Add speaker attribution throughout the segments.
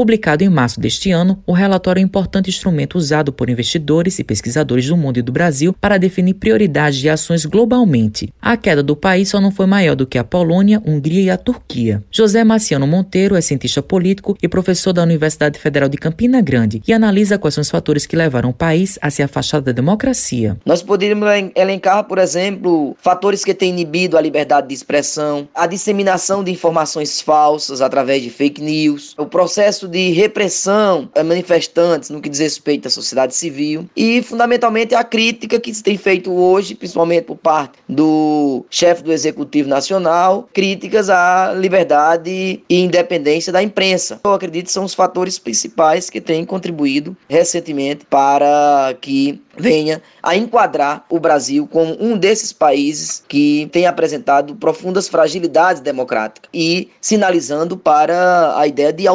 Speaker 1: Publicado em março deste ano, o relatório é um importante instrumento usado por investidores e pesquisadores do mundo e do Brasil para definir prioridades de ações globalmente. A queda do país só não foi maior do que a Polônia, Hungria e a Turquia. José Marciano Monteiro é cientista político e professor da Universidade Federal de Campina Grande e analisa quais são os fatores que levaram o país a se afastar da democracia.
Speaker 2: Nós poderíamos elencar, por exemplo, fatores que têm inibido a liberdade de expressão, a disseminação de informações falsas através de fake news, o processo de repressão a manifestantes no que diz respeito à sociedade civil e, fundamentalmente, a crítica que se tem feito hoje, principalmente por parte do chefe do Executivo Nacional, críticas à liberdade e independência da imprensa. Eu acredito que são os fatores principais que têm contribuído recentemente para que venha a enquadrar o Brasil como um desses países que tem apresentado profundas fragilidades democráticas e sinalizando para a ideia de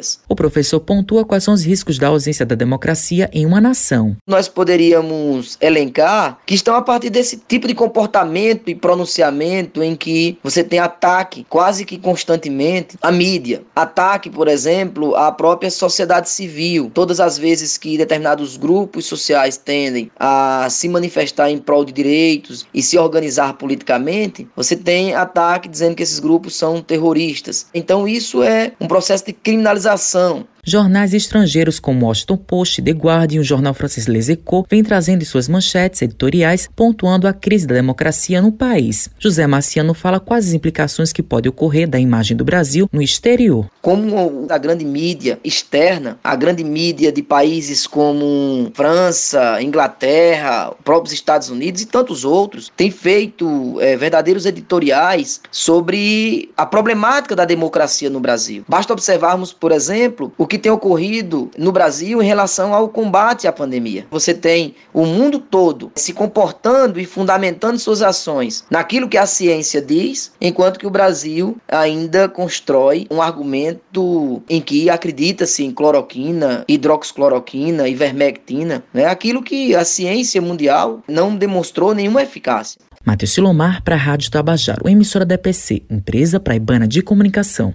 Speaker 2: autocracias.
Speaker 1: O professor pontua quais são os riscos da ausência da democracia em uma nação.
Speaker 2: Nós poderíamos elencar que estão a partir desse tipo de comportamento e pronunciamento em que você tem ataque quase que constantemente à mídia, ataque, por exemplo, à própria sociedade civil. Todas as vezes que determinados grupos sociais tendem a se manifestar em prol de direitos e se organizar politicamente, você tem ataque dizendo que esses grupos são terroristas. Então isso é um processo de criminalização visualização
Speaker 1: Jornais estrangeiros como Washington Post, The Guardian e o jornal francês Les Echos vêm trazendo em suas manchetes editoriais pontuando a crise da democracia no país. José Marciano fala quais as implicações que pode ocorrer da imagem do Brasil no exterior.
Speaker 2: Como a grande mídia externa, a grande mídia de países como França, Inglaterra, próprios Estados Unidos e tantos outros, tem feito é, verdadeiros editoriais sobre a problemática da democracia no Brasil. Basta observarmos, por exemplo, o que tem ocorrido no Brasil em relação ao combate à pandemia. Você tem o mundo todo se comportando e fundamentando suas ações naquilo que a ciência diz, enquanto que o Brasil ainda constrói um argumento em que acredita-se em cloroquina, hidroxicloroquina, ivermectina, né? aquilo que a ciência mundial não demonstrou nenhuma eficácia.
Speaker 1: Matheus Silomar para a Rádio Tabajaro, emissora da EPC, empresa praibana de comunicação.